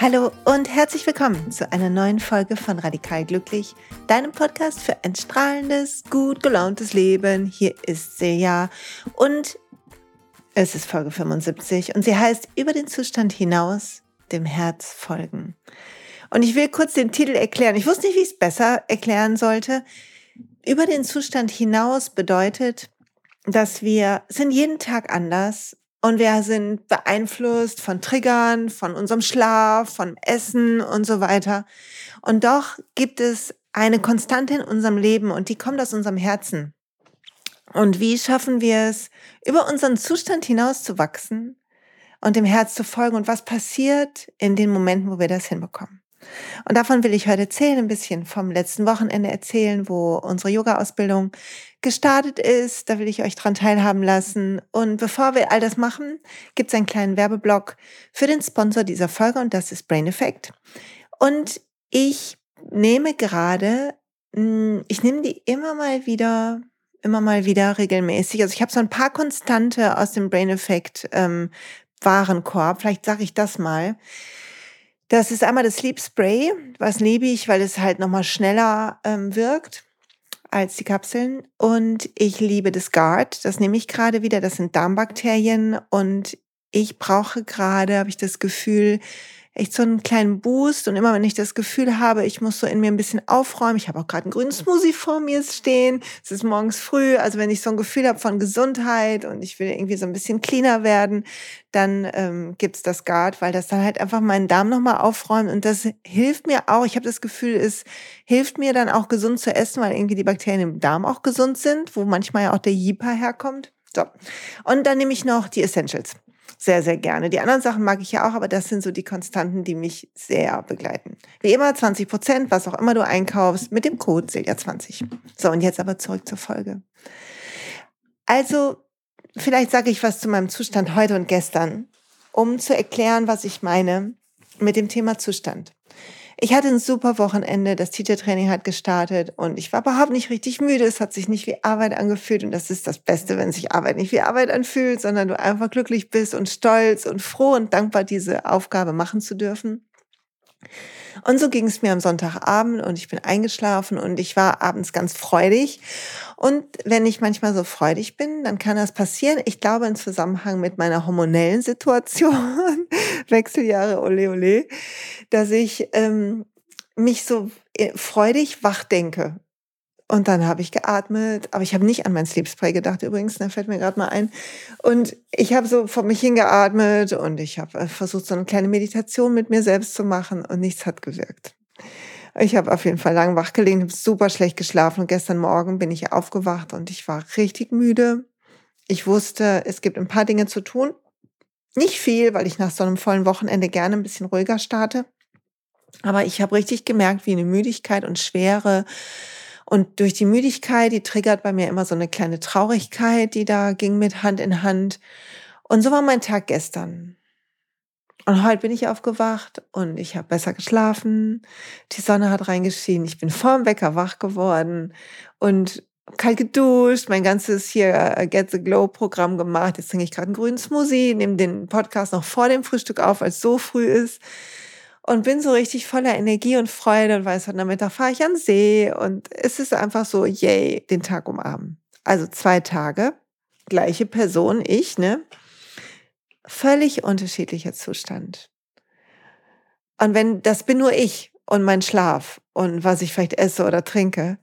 Hallo und herzlich willkommen zu einer neuen Folge von Radikal Glücklich, deinem Podcast für ein strahlendes, gut gelauntes Leben. Hier ist Silja und es ist Folge 75 und sie heißt Über den Zustand hinaus dem Herz folgen. Und ich will kurz den Titel erklären. Ich wusste nicht, wie ich es besser erklären sollte. Über den Zustand hinaus bedeutet, dass wir sind jeden Tag anders und wir sind beeinflusst von Triggern, von unserem Schlaf, von Essen und so weiter. Und doch gibt es eine Konstante in unserem Leben und die kommt aus unserem Herzen. Und wie schaffen wir es, über unseren Zustand hinaus zu wachsen und dem Herz zu folgen? Und was passiert in den Momenten, wo wir das hinbekommen? Und davon will ich heute erzählen, ein bisschen vom letzten Wochenende erzählen, wo unsere Yoga-Ausbildung gestartet ist. Da will ich euch dran teilhaben lassen. Und bevor wir all das machen, gibt es einen kleinen Werbeblock für den Sponsor dieser Folge und das ist Brain Effect. Und ich nehme gerade, hm, ich nehme die immer mal wieder, immer mal wieder regelmäßig. Also ich habe so ein paar Konstante aus dem Brain Effect ähm, Warenkorb. Vielleicht sage ich das mal. Das ist einmal das Sleep Spray, was liebe ich, weil es halt nochmal schneller ähm, wirkt als die Kapseln. Und ich liebe das Guard, das nehme ich gerade wieder. Das sind Darmbakterien und ich brauche gerade, habe ich das Gefühl, echt so einen kleinen Boost und immer wenn ich das Gefühl habe, ich muss so in mir ein bisschen aufräumen, ich habe auch gerade einen grünen Smoothie vor mir stehen, es ist morgens früh, also wenn ich so ein Gefühl habe von Gesundheit und ich will irgendwie so ein bisschen cleaner werden, dann ähm, gibt's das Guard, weil das dann halt einfach meinen Darm nochmal aufräumt und das hilft mir auch, ich habe das Gefühl, es hilft mir dann auch gesund zu essen, weil irgendwie die Bakterien im Darm auch gesund sind, wo manchmal ja auch der Jipa herkommt. So. Und dann nehme ich noch die Essentials sehr, sehr gerne. Die anderen Sachen mag ich ja auch, aber das sind so die Konstanten, die mich sehr begleiten. Wie immer 20 Prozent, was auch immer du einkaufst, mit dem Code Silja20. So, und jetzt aber zurück zur Folge. Also, vielleicht sage ich was zu meinem Zustand heute und gestern, um zu erklären, was ich meine mit dem Thema Zustand. Ich hatte ein super Wochenende, das Teacher-Training hat gestartet und ich war überhaupt nicht richtig müde. Es hat sich nicht wie Arbeit angefühlt und das ist das Beste, wenn sich Arbeit nicht wie Arbeit anfühlt, sondern du einfach glücklich bist und stolz und froh und dankbar, diese Aufgabe machen zu dürfen. Und so ging es mir am Sonntagabend und ich bin eingeschlafen und ich war abends ganz freudig. Und wenn ich manchmal so freudig bin, dann kann das passieren. Ich glaube im Zusammenhang mit meiner hormonellen Situation, Wechseljahre, ole ole, dass ich ähm, mich so äh, freudig wach denke. Und dann habe ich geatmet, aber ich habe nicht an mein Sleep Spray gedacht übrigens, da fällt mir gerade mal ein. Und ich habe so vor mich hingeatmet und ich habe äh, versucht, so eine kleine Meditation mit mir selbst zu machen und nichts hat gewirkt. Ich habe auf jeden Fall lang wach gelegen, super schlecht geschlafen und gestern Morgen bin ich aufgewacht und ich war richtig müde. Ich wusste, es gibt ein paar Dinge zu tun. Nicht viel, weil ich nach so einem vollen Wochenende gerne ein bisschen ruhiger starte. Aber ich habe richtig gemerkt, wie eine Müdigkeit und Schwere und durch die Müdigkeit, die triggert bei mir immer so eine kleine Traurigkeit, die da ging mit Hand in Hand. Und so war mein Tag gestern. Und heute bin ich aufgewacht und ich habe besser geschlafen. Die Sonne hat reingeschienen. Ich bin vorm Wecker wach geworden und kalt geduscht, mein ganzes hier äh, Get the Glow Programm gemacht. Jetzt trinke ich gerade einen grünen Smoothie, nehme den Podcast noch vor dem Frühstück auf, als es so früh ist und bin so richtig voller Energie und Freude und weiß, heute Nachmittag fahre ich an See und es ist einfach so, yay, den Tag umarmen. Also zwei Tage, gleiche Person, ich, ne? Völlig unterschiedlicher Zustand. Und wenn, das bin nur ich und mein Schlaf und was ich vielleicht esse oder trinke.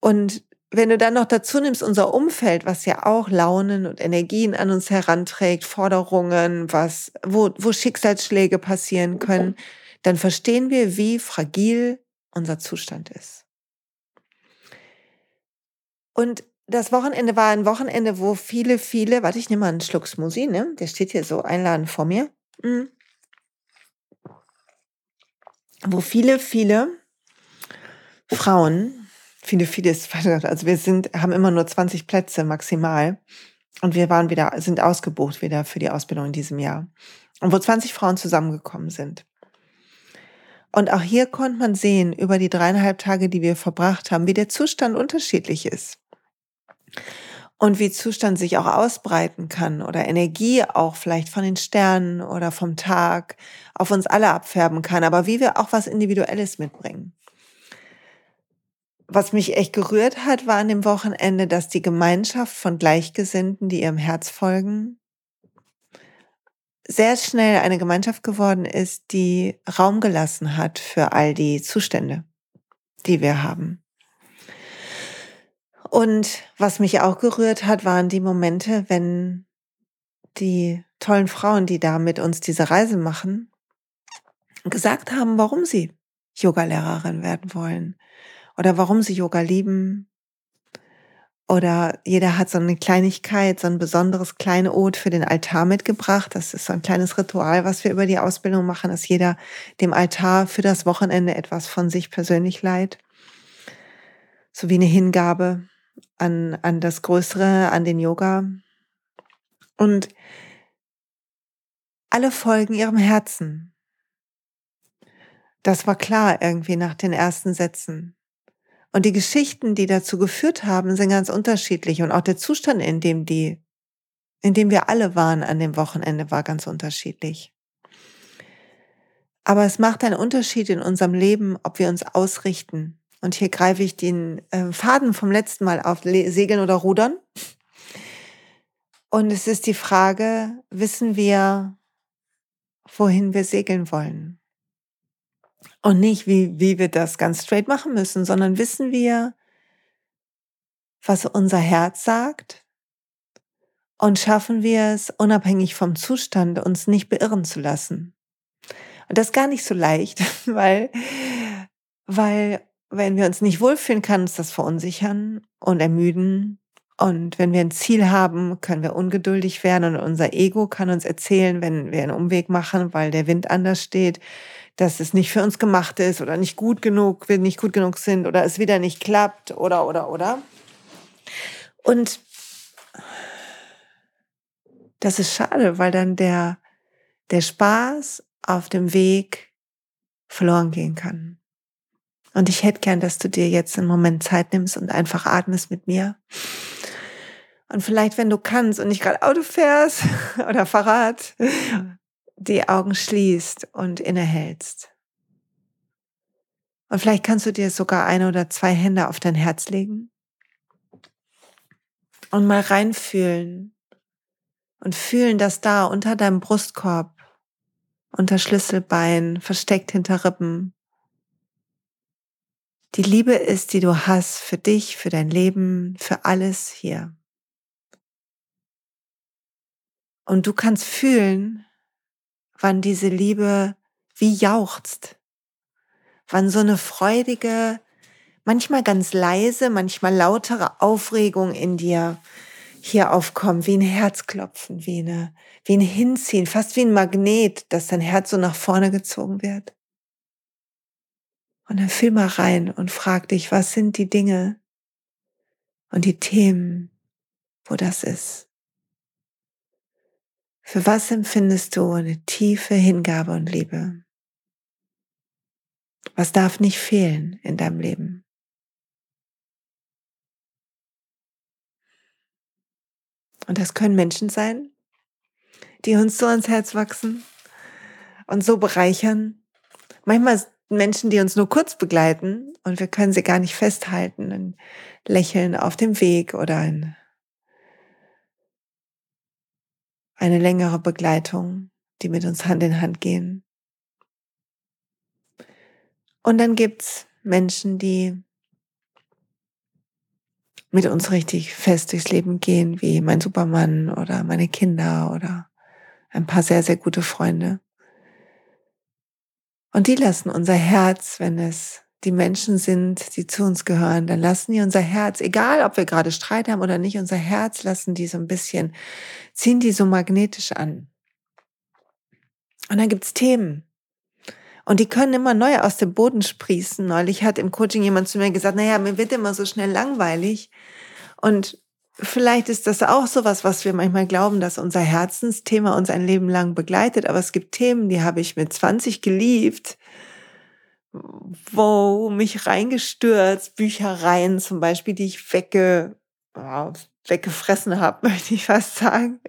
Und wenn du dann noch dazu nimmst, unser Umfeld, was ja auch Launen und Energien an uns heranträgt, Forderungen, was, wo, wo Schicksalsschläge passieren können, dann verstehen wir, wie fragil unser Zustand ist. Und das Wochenende war ein Wochenende, wo viele, viele, warte, ich nehme mal einen Schluck Smoothie, ne? Der steht hier so einladend vor mir. Mhm. Wo viele, viele Frauen viele, vieles, also wir sind, haben immer nur 20 Plätze maximal. Und wir waren wieder, sind ausgebucht wieder für die Ausbildung in diesem Jahr. Und wo 20 Frauen zusammengekommen sind. Und auch hier konnte man sehen, über die dreieinhalb Tage, die wir verbracht haben, wie der Zustand unterschiedlich ist. und wie Zustand sich auch ausbreiten kann oder Energie auch vielleicht von den Sternen oder vom Tag auf uns alle abfärben kann, aber wie wir auch was Individuelles mitbringen. Was mich echt gerührt hat, war an dem Wochenende, dass die Gemeinschaft von Gleichgesinnten, die ihrem Herz folgen, sehr schnell eine Gemeinschaft geworden ist, die Raum gelassen hat für all die Zustände, die wir haben. Und was mich auch gerührt hat, waren die Momente, wenn die tollen Frauen, die da mit uns diese Reise machen, gesagt haben, warum sie Yogalehrerin werden wollen oder warum sie Yoga lieben. Oder jeder hat so eine Kleinigkeit, so ein besonderes kleine Ode für den Altar mitgebracht. Das ist so ein kleines Ritual, was wir über die Ausbildung machen, dass jeder dem Altar für das Wochenende etwas von sich persönlich leiht. So wie eine Hingabe an, an das Größere, an den Yoga. Und alle folgen ihrem Herzen. Das war klar irgendwie nach den ersten Sätzen. Und die Geschichten, die dazu geführt haben, sind ganz unterschiedlich. Und auch der Zustand, in dem die, in dem wir alle waren an dem Wochenende, war ganz unterschiedlich. Aber es macht einen Unterschied in unserem Leben, ob wir uns ausrichten und hier greife ich den äh, Faden vom letzten Mal auf Segeln oder Rudern. Und es ist die Frage, wissen wir, wohin wir segeln wollen? Und nicht, wie, wie wir das ganz straight machen müssen, sondern wissen wir, was unser Herz sagt? Und schaffen wir es, unabhängig vom Zustand, uns nicht beirren zu lassen? Und das ist gar nicht so leicht, weil, weil wenn wir uns nicht wohlfühlen, kann uns das verunsichern und ermüden. Und wenn wir ein Ziel haben, können wir ungeduldig werden und unser Ego kann uns erzählen, wenn wir einen Umweg machen, weil der Wind anders steht, dass es nicht für uns gemacht ist oder nicht gut genug, wir nicht gut genug sind oder es wieder nicht klappt oder, oder, oder. Und das ist schade, weil dann der, der Spaß auf dem Weg verloren gehen kann. Und ich hätte gern, dass du dir jetzt einen Moment Zeit nimmst und einfach atmest mit mir. Und vielleicht, wenn du kannst und nicht gerade Auto fährst oder Fahrrad, die Augen schließt und innehältst. Und vielleicht kannst du dir sogar eine oder zwei Hände auf dein Herz legen und mal reinfühlen und fühlen, dass da unter deinem Brustkorb, unter Schlüsselbein, versteckt hinter Rippen, die Liebe ist, die du hast für dich, für dein Leben, für alles hier. Und du kannst fühlen, wann diese Liebe wie jauchzt, wann so eine freudige, manchmal ganz leise, manchmal lautere Aufregung in dir hier aufkommt, wie ein Herzklopfen, wie, eine, wie ein Hinziehen, fast wie ein Magnet, dass dein Herz so nach vorne gezogen wird. Und dann fühl mal rein und frag dich, was sind die Dinge und die Themen, wo das ist. Für was empfindest du eine tiefe Hingabe und Liebe? Was darf nicht fehlen in deinem Leben? Und das können Menschen sein, die uns so ans Herz wachsen und so bereichern. Manchmal Menschen, die uns nur kurz begleiten und wir können sie gar nicht festhalten. Ein Lächeln auf dem Weg oder ein, eine längere Begleitung, die mit uns Hand in Hand gehen. Und dann gibt's Menschen, die mit uns richtig fest durchs Leben gehen, wie mein Supermann oder meine Kinder oder ein paar sehr, sehr gute Freunde. Und die lassen unser Herz, wenn es die Menschen sind, die zu uns gehören, dann lassen die unser Herz, egal ob wir gerade Streit haben oder nicht, unser Herz lassen die so ein bisschen, ziehen die so magnetisch an. Und dann gibt's Themen. Und die können immer neu aus dem Boden sprießen. Neulich hat im Coaching jemand zu mir gesagt, naja, mir wird immer so schnell langweilig. Und Vielleicht ist das auch so was, was wir manchmal glauben, dass unser Herzensthema uns ein Leben lang begleitet. Aber es gibt Themen, die habe ich mit 20 geliebt, wo mich reingestürzt, Büchereien zum Beispiel, die ich wegge, weggefressen habe, möchte ich fast sagen.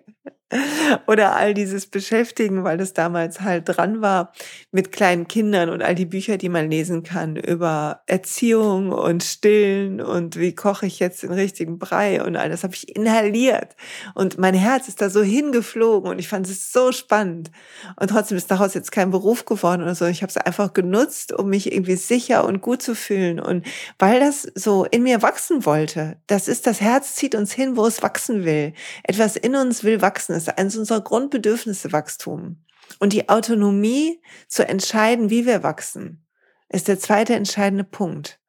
Oder all dieses Beschäftigen, weil es damals halt dran war mit kleinen Kindern und all die Bücher, die man lesen kann über Erziehung und Stillen und wie koche ich jetzt den richtigen Brei und all das habe ich inhaliert. Und mein Herz ist da so hingeflogen und ich fand es so spannend. Und trotzdem ist daraus jetzt kein Beruf geworden oder so. Ich habe es einfach genutzt, um mich irgendwie sicher und gut zu fühlen. Und weil das so in mir wachsen wollte, das ist das Herz zieht uns hin, wo es wachsen will. Etwas in uns will wachsen ist eines unserer Grundbedürfnisse Wachstum. Und die Autonomie zu entscheiden, wie wir wachsen, ist der zweite entscheidende Punkt.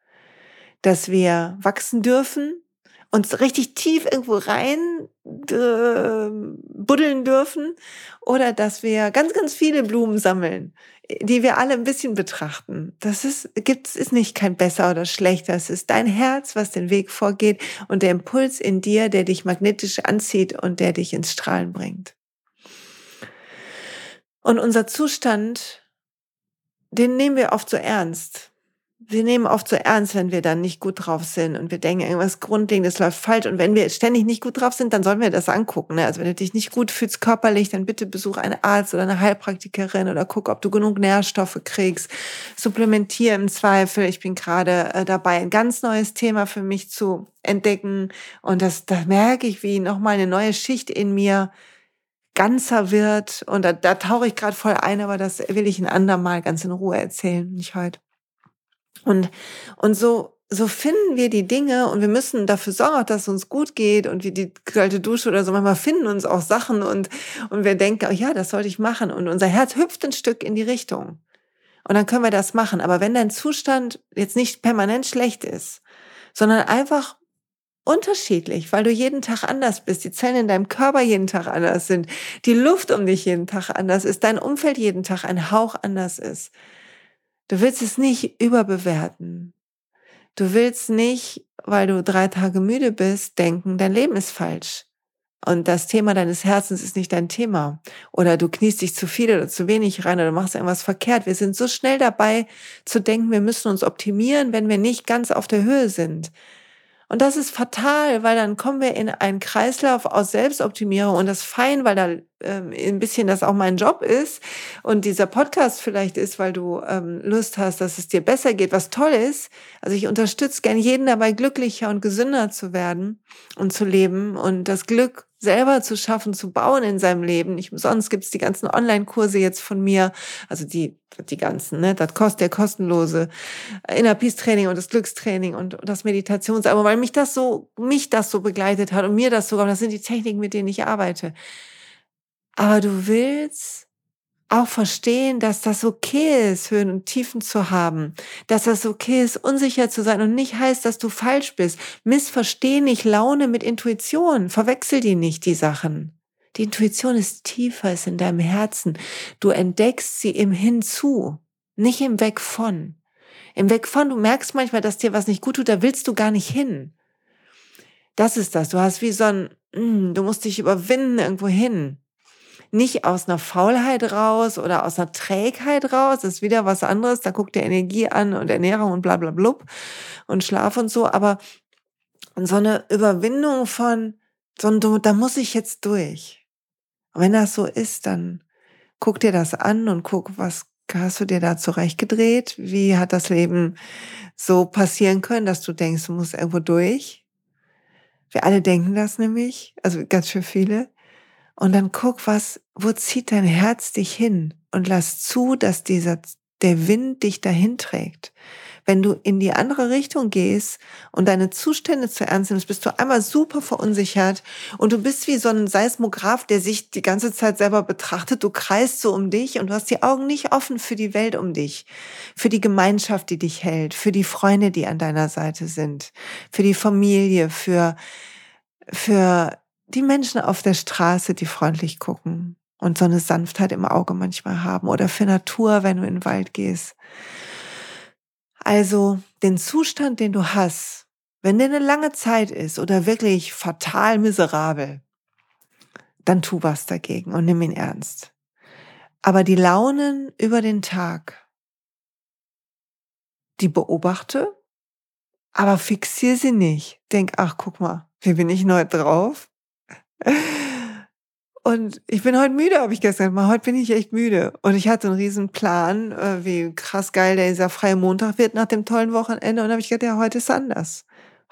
Dass wir wachsen dürfen, uns richtig tief irgendwo rein äh, buddeln dürfen oder dass wir ganz, ganz viele Blumen sammeln, die wir alle ein bisschen betrachten. Das ist, gibt's, ist nicht kein besser oder schlechter. Es ist dein Herz, was den Weg vorgeht und der Impuls in dir, der dich magnetisch anzieht und der dich ins Strahlen bringt. Und unser Zustand, den nehmen wir oft so ernst wir nehmen oft so ernst, wenn wir dann nicht gut drauf sind und wir denken, irgendwas Grundlegendes läuft falsch. Und wenn wir ständig nicht gut drauf sind, dann sollen wir das angucken. Ne? Also wenn du dich nicht gut fühlst körperlich, dann bitte besuch einen Arzt oder eine Heilpraktikerin oder guck, ob du genug Nährstoffe kriegst. Supplementier im Zweifel. Ich bin gerade äh, dabei, ein ganz neues Thema für mich zu entdecken. Und das, da merke ich, wie nochmal eine neue Schicht in mir ganzer wird. Und da, da tauche ich gerade voll ein, aber das will ich ein andermal ganz in Ruhe erzählen, nicht heute. Und, und so, so finden wir die Dinge und wir müssen dafür sorgen, dass es uns gut geht und wie die kalte Dusche oder so. Manchmal finden uns auch Sachen und, und wir denken, oh ja, das sollte ich machen. Und unser Herz hüpft ein Stück in die Richtung. Und dann können wir das machen. Aber wenn dein Zustand jetzt nicht permanent schlecht ist, sondern einfach unterschiedlich, weil du jeden Tag anders bist, die Zellen in deinem Körper jeden Tag anders sind, die Luft um dich jeden Tag anders ist, dein Umfeld jeden Tag ein Hauch anders ist, Du willst es nicht überbewerten. Du willst nicht, weil du drei Tage müde bist, denken, dein Leben ist falsch. Und das Thema deines Herzens ist nicht dein Thema. Oder du kniest dich zu viel oder zu wenig rein oder machst irgendwas verkehrt. Wir sind so schnell dabei zu denken, wir müssen uns optimieren, wenn wir nicht ganz auf der Höhe sind. Und das ist fatal, weil dann kommen wir in einen Kreislauf aus Selbstoptimierung und das fein, weil da ähm, ein bisschen das auch mein Job ist und dieser Podcast vielleicht ist, weil du ähm, Lust hast, dass es dir besser geht, was toll ist. Also ich unterstütze gern jeden dabei, glücklicher und gesünder zu werden und zu leben und das Glück selber zu schaffen, zu bauen in seinem Leben. Nicht umsonst gibt es die ganzen Online-Kurse jetzt von mir, also die, die ganzen, ne, das kostet der kostenlose Inner Peace Training und das Glückstraining und, das Meditations, aber weil mich das so, mich das so begleitet hat und mir das sogar, das sind die Techniken, mit denen ich arbeite. Aber du willst auch verstehen, dass das okay ist, Höhen und Tiefen zu haben, dass das okay ist, unsicher zu sein und nicht heißt, dass du falsch bist. Missversteh nicht Laune mit Intuition, verwechsel die nicht, die Sachen. Die Intuition ist tiefer, ist in deinem Herzen. Du entdeckst sie im Hinzu, nicht im Weg von. Im Weg von, du merkst manchmal, dass dir was nicht gut tut, da willst du gar nicht hin. Das ist das. Du hast wie so ein, mm, du musst dich überwinden irgendwo hin nicht aus einer Faulheit raus oder aus einer Trägheit raus, das ist wieder was anderes, da guckt der Energie an und Ernährung und bla bla blub und Schlaf und so, aber so eine Überwindung von, so ein, da muss ich jetzt durch. Und wenn das so ist, dann guck dir das an und guck, was hast du dir da zurechtgedreht? Wie hat das Leben so passieren können, dass du denkst, du musst irgendwo durch? Wir alle denken das nämlich, also ganz schön viele. Und dann guck, was, wo zieht dein Herz dich hin? Und lass zu, dass dieser, der Wind dich dahin trägt. Wenn du in die andere Richtung gehst und deine Zustände zu ernst nimmst, bist du einmal super verunsichert und du bist wie so ein Seismograph, der sich die ganze Zeit selber betrachtet. Du kreist so um dich und du hast die Augen nicht offen für die Welt um dich, für die Gemeinschaft, die dich hält, für die Freunde, die an deiner Seite sind, für die Familie, für, für die Menschen auf der Straße, die freundlich gucken und so eine Sanftheit im Auge manchmal haben oder für Natur, wenn du in den Wald gehst. Also den Zustand, den du hast, wenn der eine lange Zeit ist oder wirklich fatal miserabel, dann tu was dagegen und nimm ihn ernst. Aber die Launen über den Tag, die beobachte, aber fixier sie nicht. Denk, ach, guck mal, Wie bin ich heute drauf? Und ich bin heute müde, habe ich gestern gemacht. Heute bin ich echt müde. Und ich hatte einen riesen Plan, äh, wie krass geil der dieser freie Montag wird nach dem tollen Wochenende. Und habe ich gedacht, ja, heute ist anders.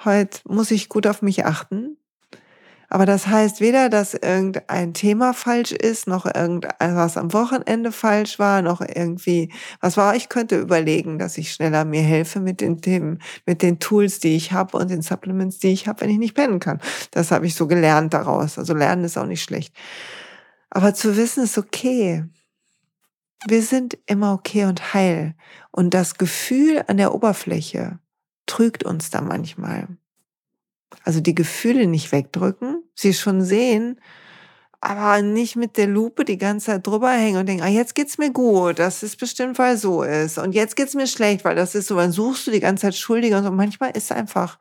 Heute muss ich gut auf mich achten. Aber das heißt weder, dass irgendein Thema falsch ist, noch irgendwas am Wochenende falsch war, noch irgendwie was war. Ich könnte überlegen, dass ich schneller mir helfe mit den Themen, mit den Tools, die ich habe und den Supplements, die ich habe, wenn ich nicht pennen kann. Das habe ich so gelernt daraus. Also lernen ist auch nicht schlecht. Aber zu wissen ist okay. Wir sind immer okay und heil. Und das Gefühl an der Oberfläche trügt uns da manchmal. Also die Gefühle nicht wegdrücken, sie schon sehen, aber nicht mit der Lupe die ganze Zeit drüber hängen und denken, ah, jetzt geht's mir gut, das ist bestimmt, weil so ist. Und jetzt geht's mir schlecht, weil das ist so. Dann suchst du die ganze Zeit Schuldige und so. Manchmal ist einfach,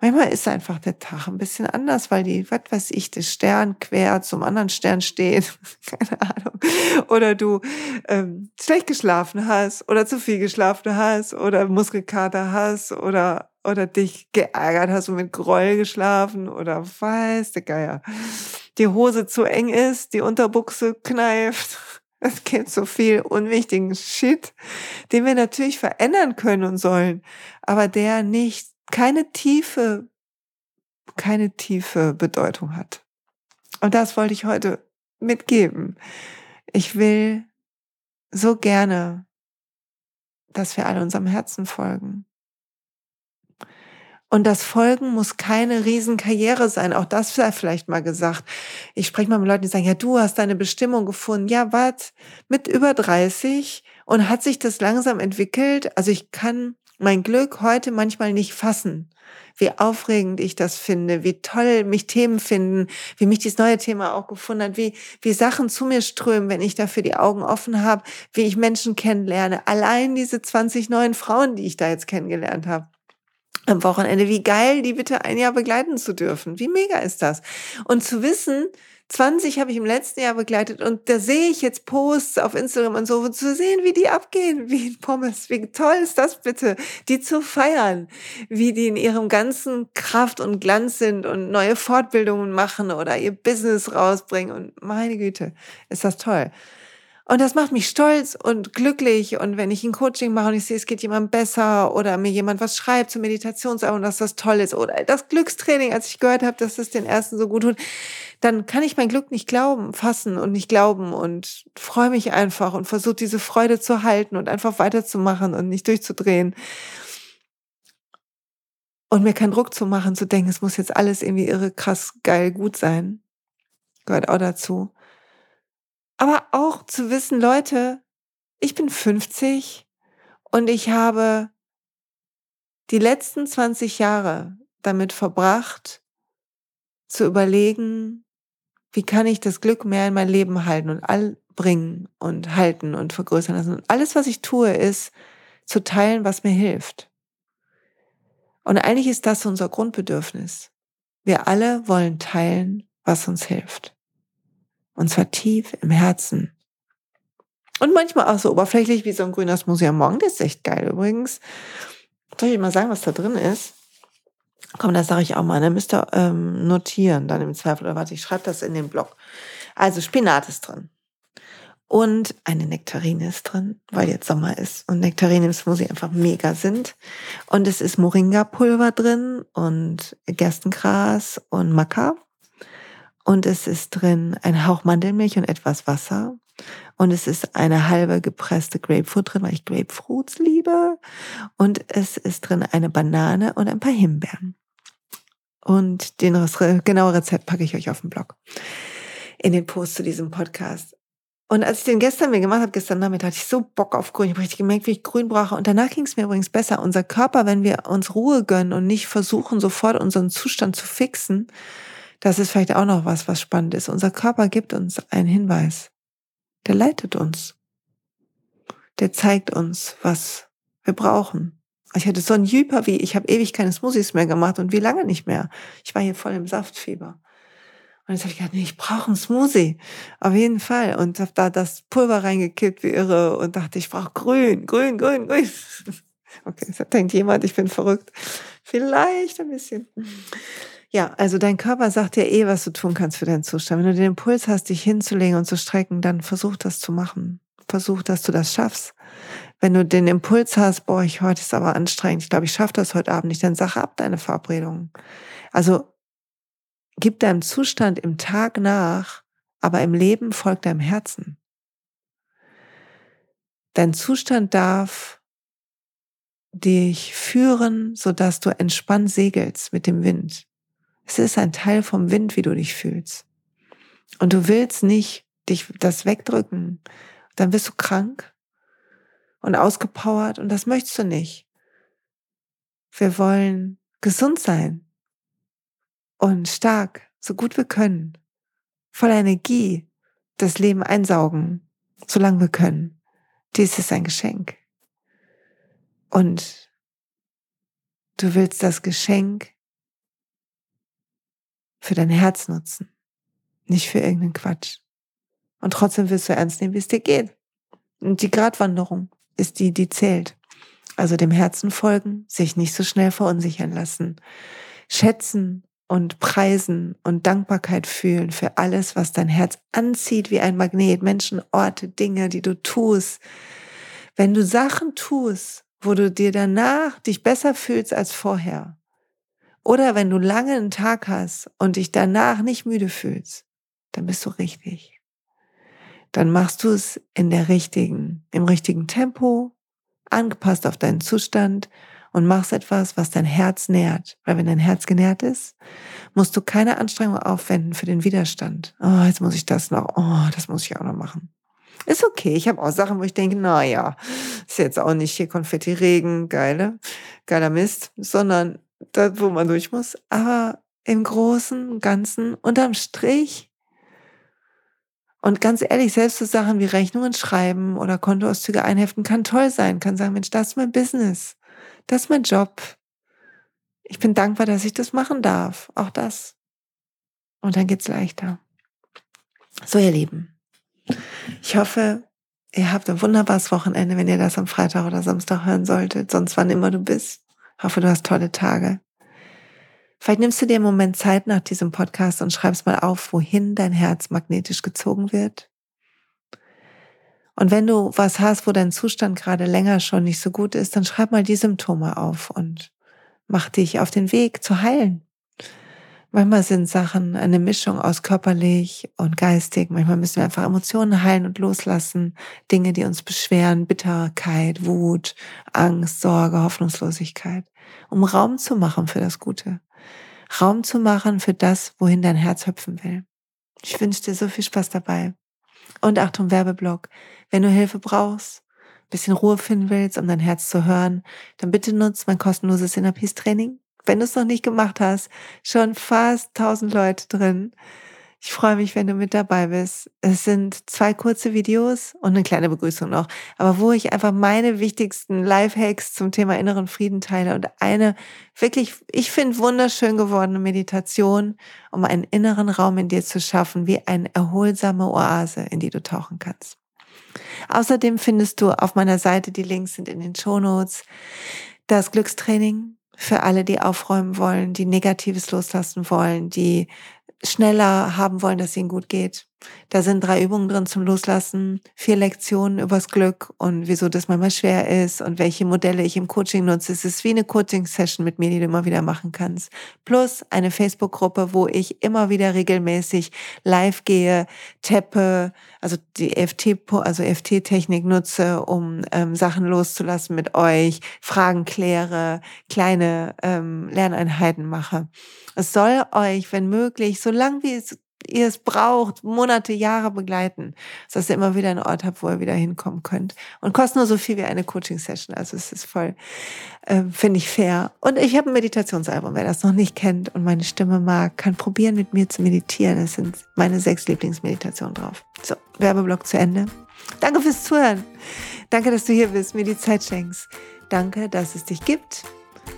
manchmal ist einfach der Tag ein bisschen anders, weil die, was weiß ich, der Stern quer zum anderen Stern steht. Keine Ahnung. Oder du ähm, schlecht geschlafen hast oder zu viel geschlafen hast oder Muskelkater hast oder oder dich geärgert hast und mit Groll geschlafen oder weiß der Geier, die Hose zu eng ist, die Unterbuchse kneift. Es gibt so viel unwichtigen Shit, den wir natürlich verändern können und sollen, aber der nicht, keine tiefe, keine tiefe Bedeutung hat. Und das wollte ich heute mitgeben. Ich will so gerne, dass wir alle unserem Herzen folgen. Und das Folgen muss keine Riesenkarriere sein. Auch das sei vielleicht mal gesagt. Ich spreche mal mit Leuten, die sagen, ja, du hast deine Bestimmung gefunden. Ja, was? Mit über 30 und hat sich das langsam entwickelt. Also ich kann mein Glück heute manchmal nicht fassen. Wie aufregend ich das finde, wie toll mich Themen finden, wie mich dieses neue Thema auch gefunden hat, wie, wie Sachen zu mir strömen, wenn ich dafür die Augen offen habe, wie ich Menschen kennenlerne. Allein diese 20 neuen Frauen, die ich da jetzt kennengelernt habe am Wochenende. Wie geil, die bitte ein Jahr begleiten zu dürfen. Wie mega ist das? Und zu wissen, 20 habe ich im letzten Jahr begleitet und da sehe ich jetzt Posts auf Instagram und so, und zu sehen, wie die abgehen, wie in Pommes. Wie toll ist das bitte, die zu feiern, wie die in ihrem ganzen Kraft und Glanz sind und neue Fortbildungen machen oder ihr Business rausbringen und meine Güte, ist das toll. Und das macht mich stolz und glücklich. Und wenn ich ein Coaching mache und ich sehe, es geht jemandem besser oder mir jemand was schreibt zur Meditationsarbeit und dass das toll ist oder das Glückstraining, als ich gehört habe, dass es den ersten so gut tut, dann kann ich mein Glück nicht glauben, fassen und nicht glauben und freue mich einfach und versuche diese Freude zu halten und einfach weiterzumachen und nicht durchzudrehen. Und mir keinen Druck zu machen, zu denken, es muss jetzt alles irgendwie irre, krass, geil, gut sein. Gehört auch dazu. Aber auch zu wissen, Leute, ich bin 50 und ich habe die letzten 20 Jahre damit verbracht, zu überlegen, wie kann ich das Glück mehr in mein Leben halten und all bringen und halten und vergrößern lassen. Und alles, was ich tue, ist zu teilen, was mir hilft. Und eigentlich ist das unser Grundbedürfnis. Wir alle wollen teilen, was uns hilft. Und zwar tief im Herzen. Und manchmal auch so oberflächlich wie so ein grüner Smoothie am Morgen. Das ist echt geil übrigens. Soll ich mal sagen, was da drin ist? Komm, das sage ich auch mal. Dann müsst ihr ähm, notieren, dann im Zweifel. Oder warte, ich schreibe das in den Blog. Also Spinat ist drin. Und eine Nektarine ist drin, weil jetzt Sommer ist und Nektarine im Smoothie einfach mega sind. Und es ist Moringa-Pulver drin und Gerstengras und Maca. Und es ist drin ein Hauch Mandelmilch und etwas Wasser. Und es ist eine halbe gepresste Grapefruit drin, weil ich Grapefruits liebe. Und es ist drin eine Banane und ein paar Himbeeren. Und den genaue Rezept packe ich euch auf den Blog. In den Post zu diesem Podcast. Und als ich den gestern mir gemacht habe, gestern Nachmittag, hatte ich so Bock auf Grün. Ich habe richtig gemerkt, wie ich Grün brauche. Und danach ging es mir übrigens besser. Unser Körper, wenn wir uns Ruhe gönnen und nicht versuchen, sofort unseren Zustand zu fixen, das ist vielleicht auch noch was, was spannend ist. Unser Körper gibt uns einen Hinweis. Der leitet uns. Der zeigt uns, was wir brauchen. Ich hatte so ein Hyper wie, ich habe ewig keine Smoothies mehr gemacht und wie lange nicht mehr. Ich war hier voll im Saftfieber. Und jetzt habe ich gedacht, nee, ich brauche einen Smoothie. Auf jeden Fall. Und habe da das Pulver reingekippt wie irre und dachte, ich brauche grün, grün, grün, grün. Okay, jetzt denkt jemand, ich bin verrückt. Vielleicht ein bisschen. Ja, also dein Körper sagt dir eh, was du tun kannst für deinen Zustand. Wenn du den Impuls hast, dich hinzulegen und zu strecken, dann versuch das zu machen. Versuch, dass du das schaffst. Wenn du den Impuls hast, boah, ich heute ist aber anstrengend, ich glaube, ich schaffe das heute Abend nicht, dann sag ab deine Verabredung. Also gib deinem Zustand im Tag nach, aber im Leben folgt deinem Herzen. Dein Zustand darf dich führen, sodass du entspannt segelst mit dem Wind. Es ist ein Teil vom Wind, wie du dich fühlst. Und du willst nicht dich das wegdrücken. Dann bist du krank und ausgepowert und das möchtest du nicht. Wir wollen gesund sein und stark, so gut wir können, voller Energie das Leben einsaugen, solange wir können. Dies ist ein Geschenk. Und du willst das Geschenk für dein Herz nutzen, nicht für irgendeinen Quatsch. Und trotzdem willst du ernst nehmen, wie es dir geht. Und die Gratwanderung ist die, die zählt. Also dem Herzen folgen, sich nicht so schnell verunsichern lassen, schätzen und preisen und Dankbarkeit fühlen für alles, was dein Herz anzieht wie ein Magnet, Menschen, Orte, Dinge, die du tust. Wenn du Sachen tust, wo du dir danach dich besser fühlst als vorher, oder wenn du lange einen Tag hast und dich danach nicht müde fühlst, dann bist du richtig. Dann machst du es in der richtigen, im richtigen Tempo, angepasst auf deinen Zustand und machst etwas, was dein Herz nährt. Weil wenn dein Herz genährt ist, musst du keine Anstrengung aufwenden für den Widerstand. Oh, jetzt muss ich das noch. Oh, das muss ich auch noch machen. Ist okay. Ich habe auch Sachen, wo ich denke, na ja, ist jetzt auch nicht hier Konfetti-Regen, geile, geiler Mist, sondern da, wo man durch muss. Aber im Großen, Ganzen, unterm Strich und ganz ehrlich, selbst so Sachen wie Rechnungen schreiben oder Kontoauszüge einheften kann toll sein. Kann sagen, Mensch, das ist mein Business. Das ist mein Job. Ich bin dankbar, dass ich das machen darf. Auch das. Und dann geht's leichter. So, ihr Lieben. Ich hoffe, ihr habt ein wunderbares Wochenende, wenn ihr das am Freitag oder Samstag hören solltet. Sonst wann immer du bist. Hoffe, du hast tolle Tage. Vielleicht nimmst du dir einen Moment Zeit nach diesem Podcast und schreibst mal auf, wohin dein Herz magnetisch gezogen wird. Und wenn du was hast, wo dein Zustand gerade länger schon nicht so gut ist, dann schreib mal die Symptome auf und mach dich auf den Weg zu heilen. Manchmal sind Sachen eine Mischung aus körperlich und geistig. Manchmal müssen wir einfach Emotionen heilen und loslassen. Dinge, die uns beschweren, Bitterkeit, Wut, Angst, Sorge, Hoffnungslosigkeit. Um Raum zu machen für das Gute. Raum zu machen für das, wohin dein Herz hüpfen will. Ich wünsche dir so viel Spaß dabei. Und Achtung, Werbeblock. Wenn du Hilfe brauchst, bisschen Ruhe finden willst, um dein Herz zu hören, dann bitte nutzt mein kostenloses Inner Peace Training. Wenn du es noch nicht gemacht hast, schon fast 1000 Leute drin. Ich freue mich, wenn du mit dabei bist. Es sind zwei kurze Videos und eine kleine Begrüßung noch, aber wo ich einfach meine wichtigsten Lifehacks zum Thema inneren Frieden teile und eine wirklich, ich finde, wunderschön gewordene Meditation, um einen inneren Raum in dir zu schaffen, wie eine erholsame Oase, in die du tauchen kannst. Außerdem findest du auf meiner Seite, die Links sind in den Shownotes, das Glückstraining für alle, die aufräumen wollen, die Negatives loslassen wollen, die schneller haben wollen, dass ihnen gut geht. Da sind drei Übungen drin zum Loslassen, vier Lektionen übers Glück und wieso das manchmal schwer ist und welche Modelle ich im Coaching nutze. Es ist wie eine Coaching-Session mit mir, die du immer wieder machen kannst. Plus eine Facebook-Gruppe, wo ich immer wieder regelmäßig live gehe, tappe, also die EFT, also EFT-Technik nutze, um ähm, Sachen loszulassen mit euch, Fragen kläre, kleine ähm, Lerneinheiten mache. Es soll euch, wenn möglich, so lang wie es ihr es braucht, Monate, Jahre begleiten, dass ihr immer wieder einen Ort habt, wo ihr wieder hinkommen könnt. Und kostet nur so viel wie eine Coaching-Session. Also es ist voll, äh, finde ich fair. Und ich habe ein Meditationsalbum, wer das noch nicht kennt und meine Stimme mag, kann probieren, mit mir zu meditieren. Es sind meine sechs Lieblingsmeditationen drauf. So, Werbeblock zu Ende. Danke fürs Zuhören. Danke, dass du hier bist, mir die Zeit schenkst. Danke, dass es dich gibt.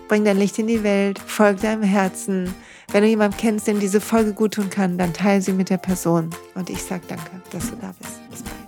Bring dein Licht in die Welt, folg deinem Herzen wenn du jemanden kennst, dem diese Folge gut tun kann, dann teile sie mit der Person. Und ich sage danke, dass du da bist. Bis bald.